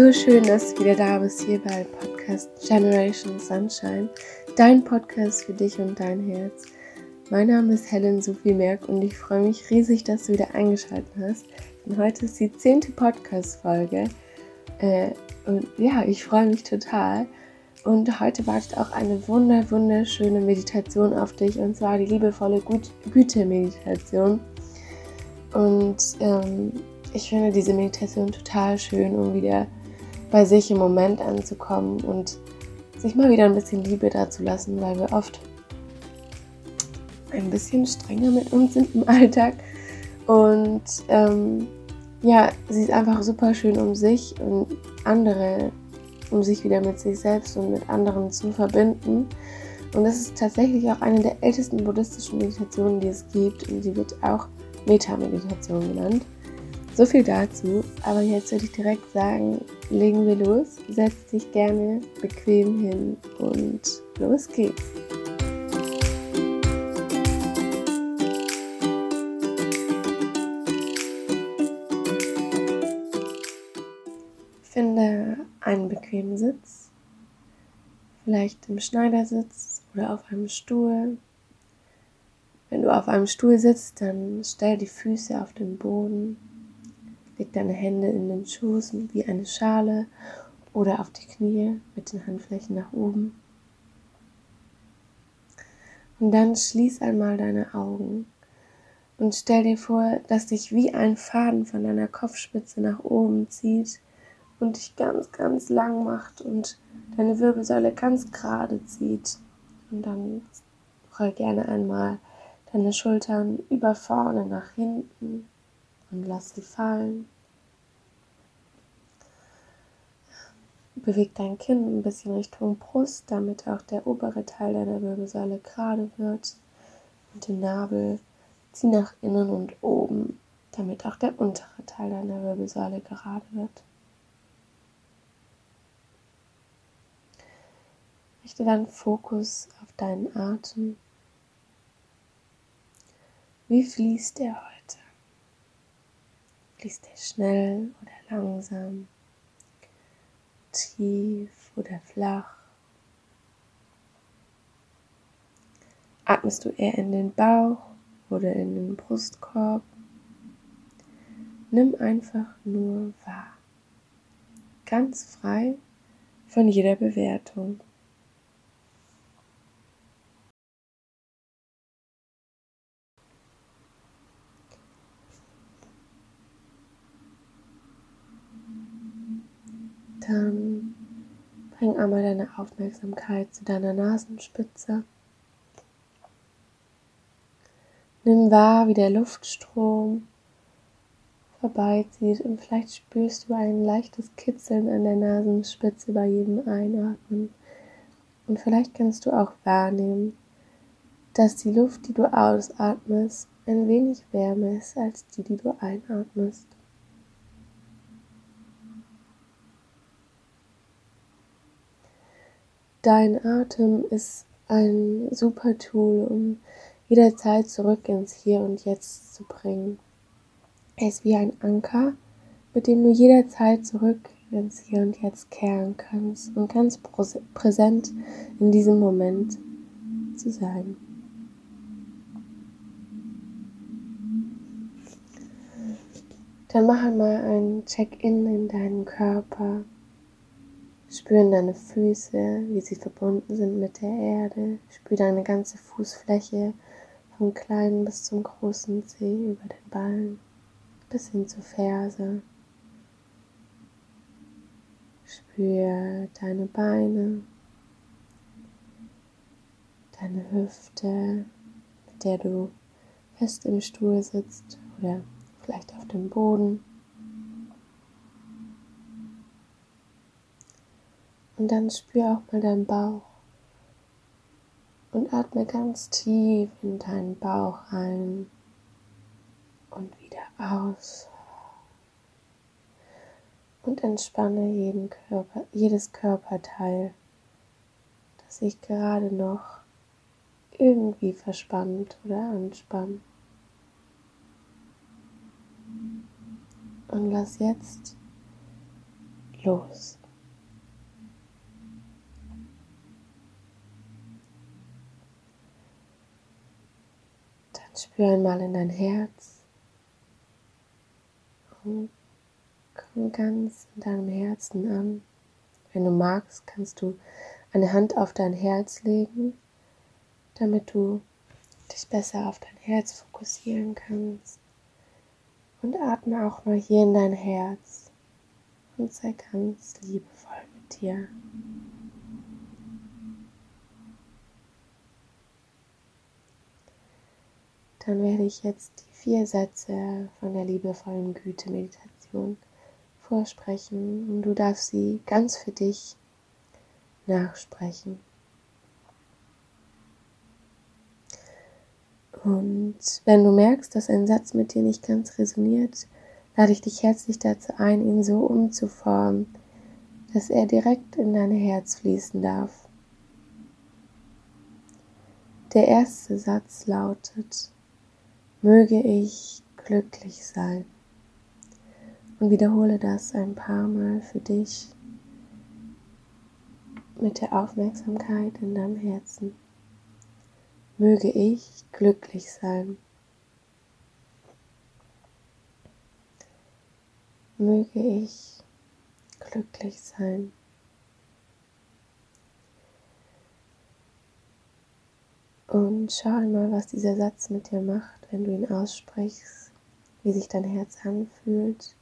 So schön, dass du wieder da bist hier bei Podcast Generation Sunshine, dein Podcast für dich und dein Herz. Mein Name ist Helen Sophie Merck und ich freue mich riesig, dass du wieder eingeschaltet hast. Und heute ist die zehnte Podcast-Folge. Äh, und ja, ich freue mich total. Und heute wartet auch eine wunder, wunderschöne Meditation auf dich und zwar die liebevolle Gut Güte-Meditation. Und ähm, ich finde diese Meditation total schön, um wieder bei sich im Moment anzukommen und sich mal wieder ein bisschen Liebe dazu lassen, weil wir oft ein bisschen strenger mit uns sind im Alltag. Und ähm, ja, sie ist einfach super schön, um sich und andere, um sich wieder mit sich selbst und mit anderen zu verbinden. Und das ist tatsächlich auch eine der ältesten buddhistischen Meditationen, die es gibt. Und sie wird auch Meta-Meditation genannt. So viel dazu, aber jetzt würde ich direkt sagen, legen wir los. Setz dich gerne bequem hin und los geht's. Finde einen bequemen Sitz, vielleicht im Schneidersitz oder auf einem Stuhl. Wenn du auf einem Stuhl sitzt, dann stell die Füße auf den Boden Leg deine Hände in den Schoß wie eine Schale oder auf die Knie mit den Handflächen nach oben. Und dann schließ einmal deine Augen und stell dir vor, dass dich wie ein Faden von deiner Kopfspitze nach oben zieht und dich ganz, ganz lang macht und deine Wirbelsäule ganz gerade zieht. Und dann roll gerne einmal deine Schultern über vorne nach hinten und lass sie fallen. Beweg dein Kinn ein bisschen Richtung Brust, damit auch der obere Teil deiner Wirbelsäule gerade wird. Und den Nabel zieh nach innen und oben, damit auch der untere Teil deiner Wirbelsäule gerade wird. Richte deinen Fokus auf deinen Atem. Wie fließt er heute? Fließt er schnell oder langsam? Tief oder flach? Atmest du eher in den Bauch oder in den Brustkorb? Nimm einfach nur wahr. Ganz frei von jeder Bewertung. Dann bring einmal deine Aufmerksamkeit zu deiner Nasenspitze. Nimm wahr, wie der Luftstrom vorbeizieht und vielleicht spürst du ein leichtes Kitzeln an der Nasenspitze bei jedem Einatmen. Und vielleicht kannst du auch wahrnehmen, dass die Luft, die du ausatmest, ein wenig wärmer ist als die, die du einatmest. Dein Atem ist ein super Tool, um jederzeit zurück ins Hier und Jetzt zu bringen. Er ist wie ein Anker, mit dem du jederzeit zurück ins Hier und Jetzt kehren kannst und ganz präsent in diesem Moment zu sein. Dann mach einmal ein Check-in in deinen Körper. Spüren deine Füße, wie sie verbunden sind mit der Erde. Spür deine ganze Fußfläche vom kleinen bis zum großen Zeh über den Ballen bis hin zur Ferse. Spür deine Beine, deine Hüfte, mit der du fest im Stuhl sitzt oder vielleicht auf dem Boden. Und dann spür auch mal deinen Bauch und atme ganz tief in deinen Bauch ein und wieder aus. Und entspanne jeden Körper, jedes Körperteil, das sich gerade noch irgendwie verspannt oder anspannt. Und lass jetzt los. Dann spür einmal in dein Herz und komm ganz in deinem Herzen an. Wenn du magst, kannst du eine Hand auf dein Herz legen, damit du dich besser auf dein Herz fokussieren kannst. Und atme auch mal hier in dein Herz und sei ganz liebevoll mit dir. Dann werde ich jetzt die vier Sätze von der liebevollen Güte-Meditation vorsprechen und du darfst sie ganz für dich nachsprechen. Und wenn du merkst, dass ein Satz mit dir nicht ganz resoniert, lade ich dich herzlich dazu ein, ihn so umzuformen, dass er direkt in dein Herz fließen darf. Der erste Satz lautet, möge ich glücklich sein. Und wiederhole das ein paar Mal für dich mit der Aufmerksamkeit in deinem Herzen möge ich glücklich sein. Möge ich glücklich sein. Und schau einmal, was dieser Satz mit dir macht, wenn du ihn aussprichst, wie sich dein Herz anfühlt.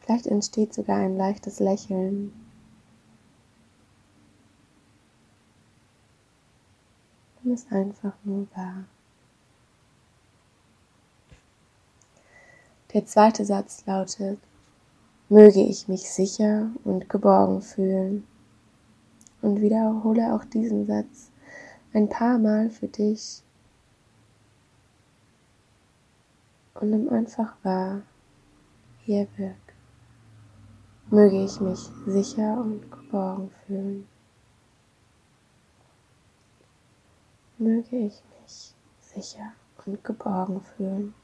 Vielleicht entsteht sogar ein leichtes Lächeln Nimm es einfach nur wahr. Der zweite Satz lautet, möge ich mich sicher und geborgen fühlen. Und wiederhole auch diesen Satz ein paar Mal für dich. Und nimm einfach wahr, wie er wirkt. Möge ich mich sicher und geborgen fühlen. möge ich mich sicher und geborgen fühlen.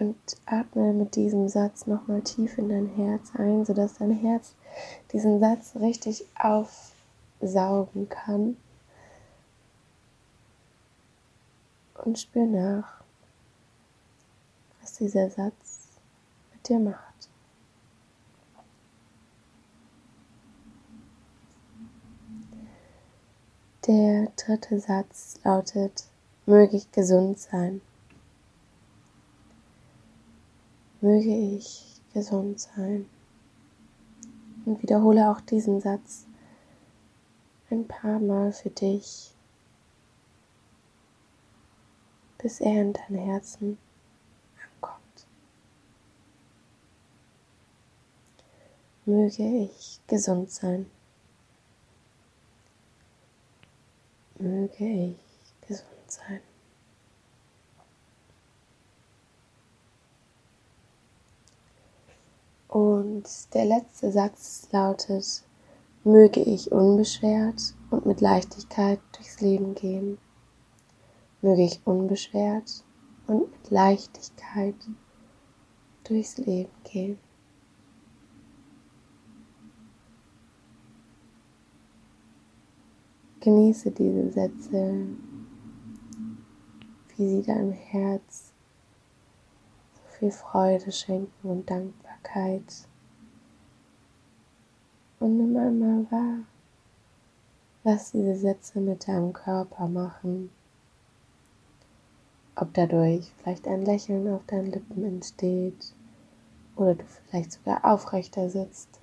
Und atme mit diesem Satz nochmal tief in dein Herz ein, sodass dein Herz diesen Satz richtig aufsaugen kann. Und spür nach, was dieser Satz dir macht. Der dritte Satz lautet, möge ich gesund sein. Möge ich gesund sein. Und wiederhole auch diesen Satz ein paar Mal für dich, bis er in dein Herzen möge ich gesund sein. Möge ich gesund sein. Und der letzte Satz lautet, möge ich unbeschwert und mit Leichtigkeit durchs Leben gehen. Möge ich unbeschwert und mit Leichtigkeit durchs Leben gehen. Genieße diese Sätze, wie sie deinem Herz so viel Freude schenken und Dankbarkeit. Und nimm einmal wahr, was diese Sätze mit deinem Körper machen. Ob dadurch vielleicht ein Lächeln auf deinen Lippen entsteht oder du vielleicht sogar aufrechter sitzt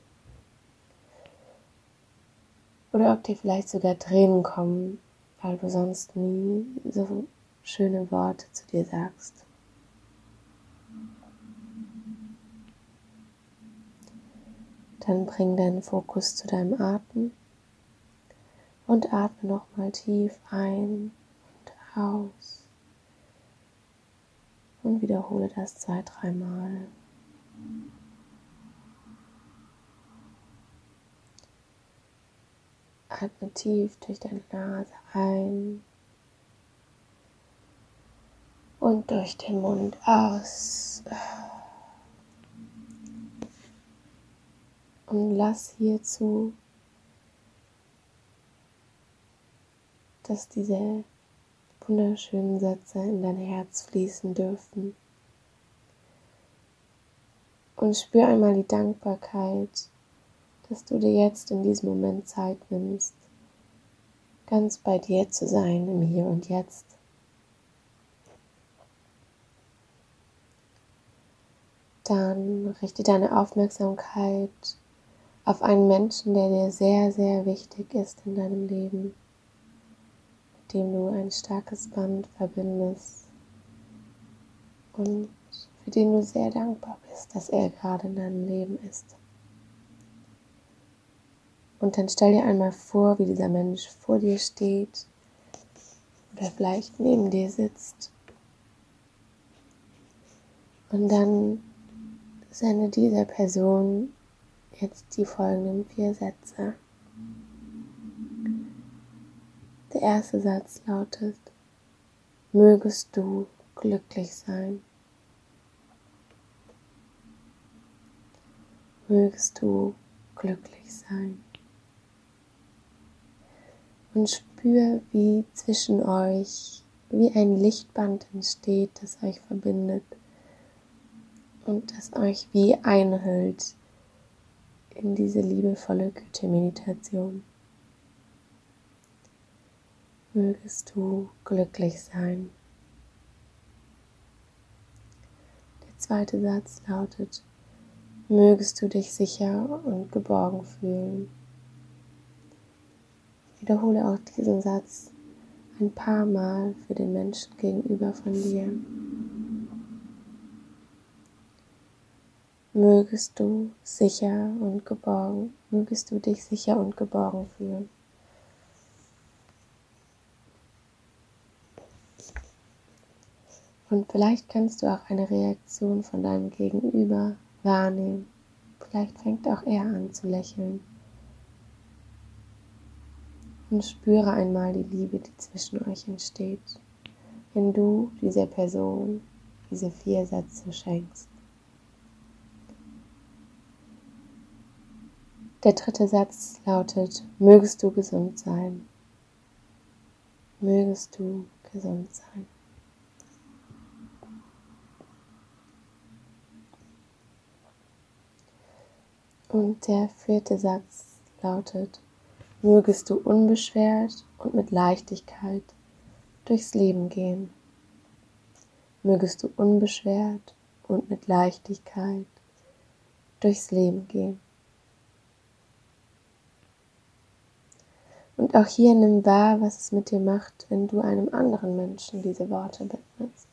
oder ob dir vielleicht sogar Tränen kommen, weil du sonst nie so schöne Worte zu dir sagst. Dann bring deinen Fokus zu deinem Atem und atme nochmal tief ein und aus. Und wiederhole das zwei, dreimal. Atme tief durch deine Nase ein und durch den Mund aus. Und lass hierzu, dass diese wunderschönen Sätze in dein Herz fließen dürfen. Und spür einmal die Dankbarkeit, dass du dir jetzt in diesem Moment Zeit nimmst, ganz bei dir zu sein im Hier und Jetzt. Dann richte deine Aufmerksamkeit auf einen Menschen, der dir sehr, sehr wichtig ist in deinem Leben dem du ein starkes Band verbindest und für den du sehr dankbar bist, dass er gerade in deinem Leben ist. Und dann stell dir einmal vor, wie dieser Mensch vor dir steht oder vielleicht neben dir sitzt. Und dann sende dieser Person jetzt die folgenden vier Sätze. Der erste Satz lautet, mögest du glücklich sein. Mögest du glücklich sein. Und spür, wie zwischen euch wie ein Lichtband entsteht, das euch verbindet und das euch wie einhüllt in diese liebevolle Güte-Meditation mögest du glücklich sein. Der zweite Satz lautet, mögest du dich sicher und geborgen fühlen. Wiederhole auch diesen Satz ein paar Mal für den Menschen gegenüber von dir. Mögest du sicher und geborgen, mögest du dich sicher und geborgen fühlen. Und vielleicht kannst du auch eine Reaktion von deinem Gegenüber wahrnehmen. Vielleicht fängt auch er an zu lächeln. Und spüre einmal die Liebe, die zwischen euch entsteht, wenn du dieser Person diese vier Sätze schenkst. Der dritte Satz lautet, mögest du gesund sein. Mögest du gesund sein. Und der vierte Satz lautet, mögest du unbeschwert und mit Leichtigkeit durchs Leben gehen. Mögest du unbeschwert und mit Leichtigkeit durchs Leben gehen. Und auch hier nimm wahr, was es mit dir macht, wenn du einem anderen Menschen diese Worte widmest.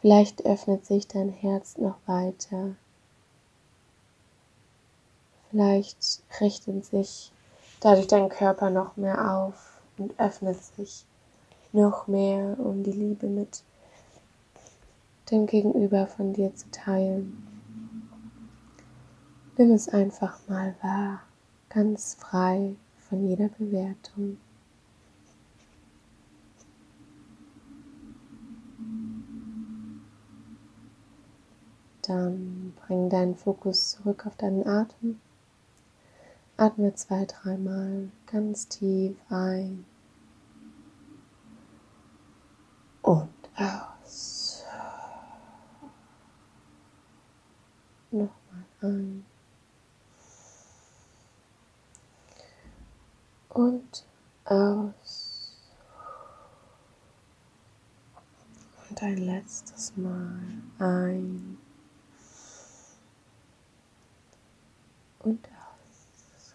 Vielleicht öffnet sich dein Herz noch weiter Vielleicht richtet sich dadurch dein Körper noch mehr auf und öffnet sich noch mehr, um die Liebe mit dem Gegenüber von dir zu teilen. Nimm es einfach mal wahr, ganz frei von jeder Bewertung. Dann bring deinen Fokus zurück auf deinen Atem. Atme zwei, dreimal ganz tief ein und aus. Nochmal ein und aus. Und ein letztes Mal ein und aus.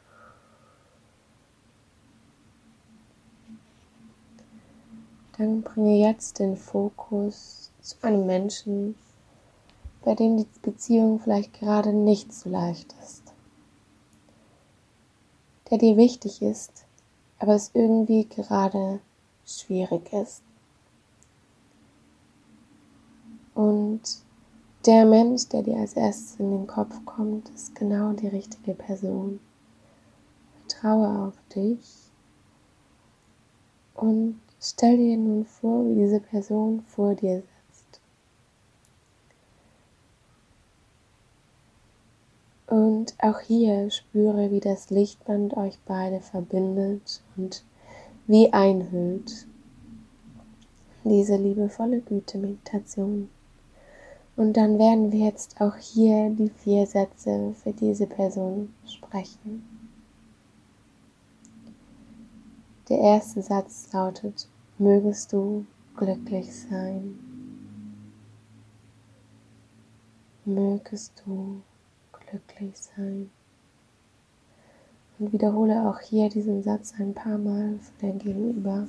Dann bringe jetzt den Fokus zu einem Menschen, bei dem die Beziehung vielleicht gerade nicht so leicht ist, der dir wichtig ist, aber es irgendwie gerade schwierig ist. Und der Mensch, der dir als erstes in den Kopf kommt, ist genau die richtige Person. Vertraue auf dich und Stell dir nun vor, wie diese Person vor dir sitzt. Und auch hier spüre, wie das Lichtband euch beide verbindet und wie einhüllt. Diese liebevolle Güte-Meditation. Und dann werden wir jetzt auch hier die vier Sätze für diese Person sprechen. Der erste Satz lautet, mögest du glücklich sein. Mögest du glücklich sein. Und wiederhole auch hier diesen Satz ein paar Mal für dein Gegenüber.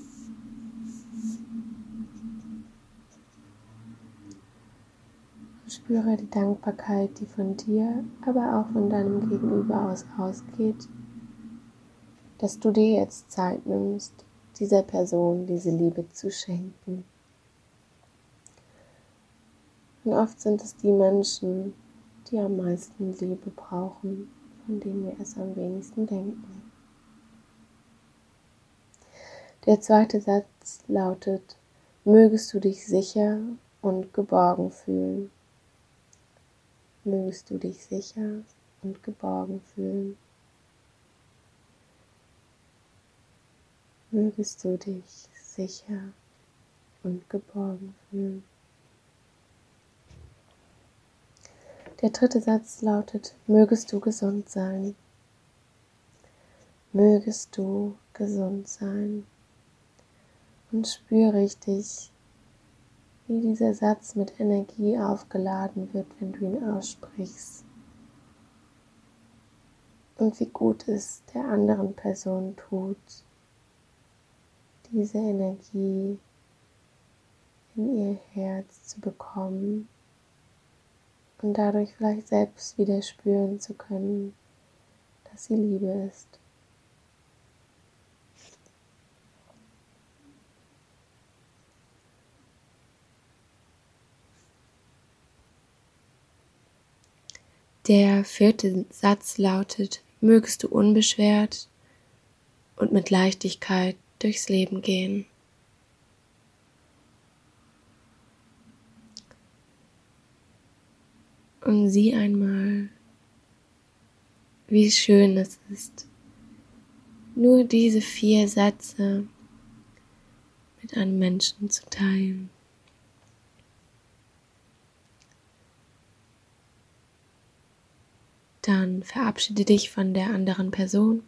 Spüre die Dankbarkeit, die von dir, aber auch von deinem Gegenüber aus ausgeht, dass du dir jetzt Zeit nimmst, dieser Person diese Liebe zu schenken. Und oft sind es die Menschen, die am meisten Liebe brauchen, von denen wir es am wenigsten denken. Der zweite Satz lautet, mögest du dich sicher und geborgen fühlen mögest du dich sicher und geborgen fühlen. Mögest du dich sicher und geborgen fühlen. Der dritte Satz lautet, mögest du gesund sein. Mögest du gesund sein. Und spüre richtig, wie dieser Satz mit Energie aufgeladen wird, wenn du ihn aussprichst. Und wie gut es der anderen Person tut, diese Energie in ihr Herz zu bekommen und dadurch vielleicht selbst wieder spüren zu können, dass sie Liebe ist. Der vierte Satz lautet, mögest du unbeschwert und mit Leichtigkeit durchs Leben gehen. Und sieh einmal, wie schön es ist, nur diese vier Sätze mit einem Menschen zu teilen. Dann verabschiede dich von der anderen Person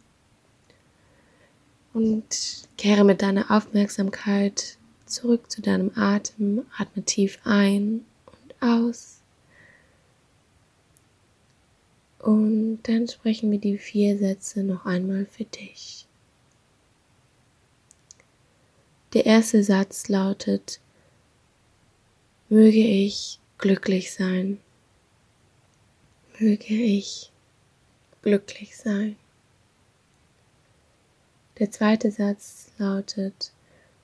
und kehre mit deiner Aufmerksamkeit zurück zu deinem Atem. Atme tief ein und aus. Und dann sprechen wir die vier Sätze noch einmal für dich. Der erste Satz lautet, möge ich glücklich sein möge ich glücklich sein. Der zweite Satz lautet,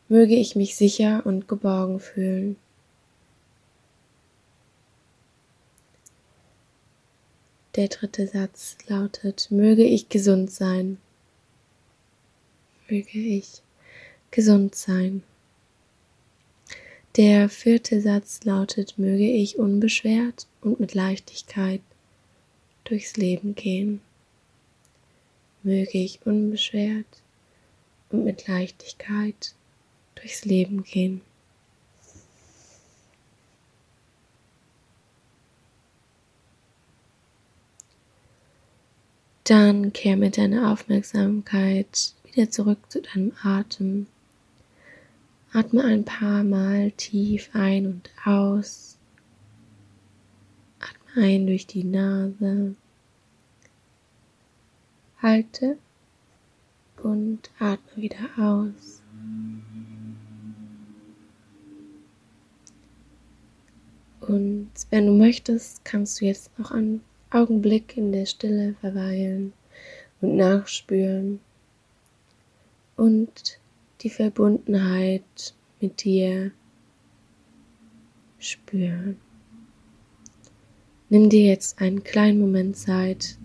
möge ich mich sicher und geborgen fühlen. Der dritte Satz lautet, möge ich gesund sein. Möge ich gesund sein. Der vierte Satz lautet, möge ich unbeschwert und mit Leichtigkeit durchs Leben gehen. Möge ich unbeschwert und mit Leichtigkeit durchs Leben gehen. Dann kehr mit deiner Aufmerksamkeit wieder zurück zu deinem Atem. Atme ein paar Mal tief ein und aus ein durch die Nase. Halte und atme wieder aus. Und wenn du möchtest, kannst du jetzt noch einen Augenblick in der Stille verweilen und nachspüren und die Verbundenheit mit dir spüren. Nimm dir jetzt einen kleinen Moment Zeit,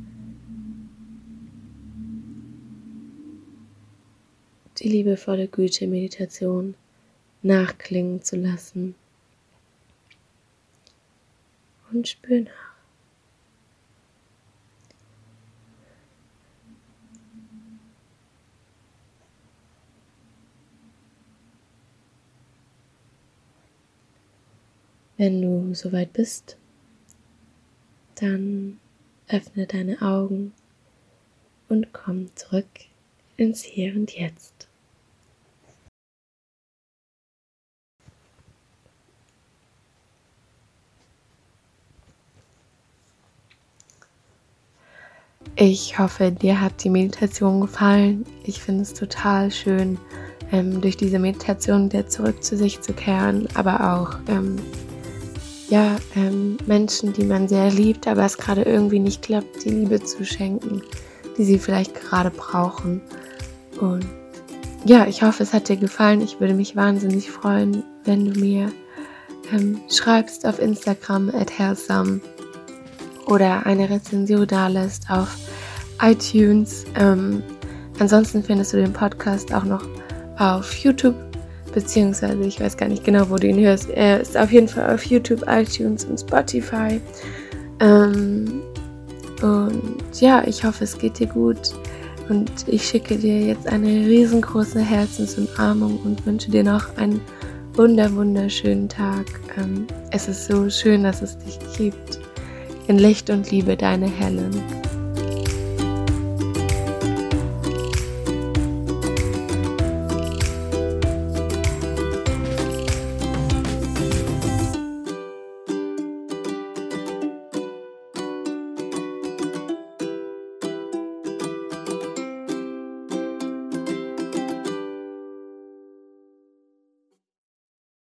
die liebevolle Güte-Meditation nachklingen zu lassen. Und spür nach. Wenn du soweit bist, dann öffne deine Augen und komm zurück ins Hier und Jetzt. Ich hoffe, dir hat die Meditation gefallen. Ich finde es total schön, ähm, durch diese Meditation wieder zurück zu sich zu kehren, aber auch ähm, ja, ähm, Menschen, die man sehr liebt, aber es gerade irgendwie nicht klappt, die Liebe zu schenken, die sie vielleicht gerade brauchen. Und ja, ich hoffe, es hat dir gefallen. Ich würde mich wahnsinnig freuen, wenn du mir ähm, schreibst auf Instagram at healthsome oder eine Rezension da lässt auf iTunes. Ähm, ansonsten findest du den Podcast auch noch auf YouTube beziehungsweise ich weiß gar nicht genau, wo du ihn hörst. Er ist auf jeden Fall auf YouTube, iTunes und Spotify. Ähm, und ja, ich hoffe, es geht dir gut. Und ich schicke dir jetzt eine riesengroße Herzensumarmung und wünsche dir noch einen wunder wunderschönen Tag. Ähm, es ist so schön, dass es dich gibt. In Licht und Liebe, deine Helen.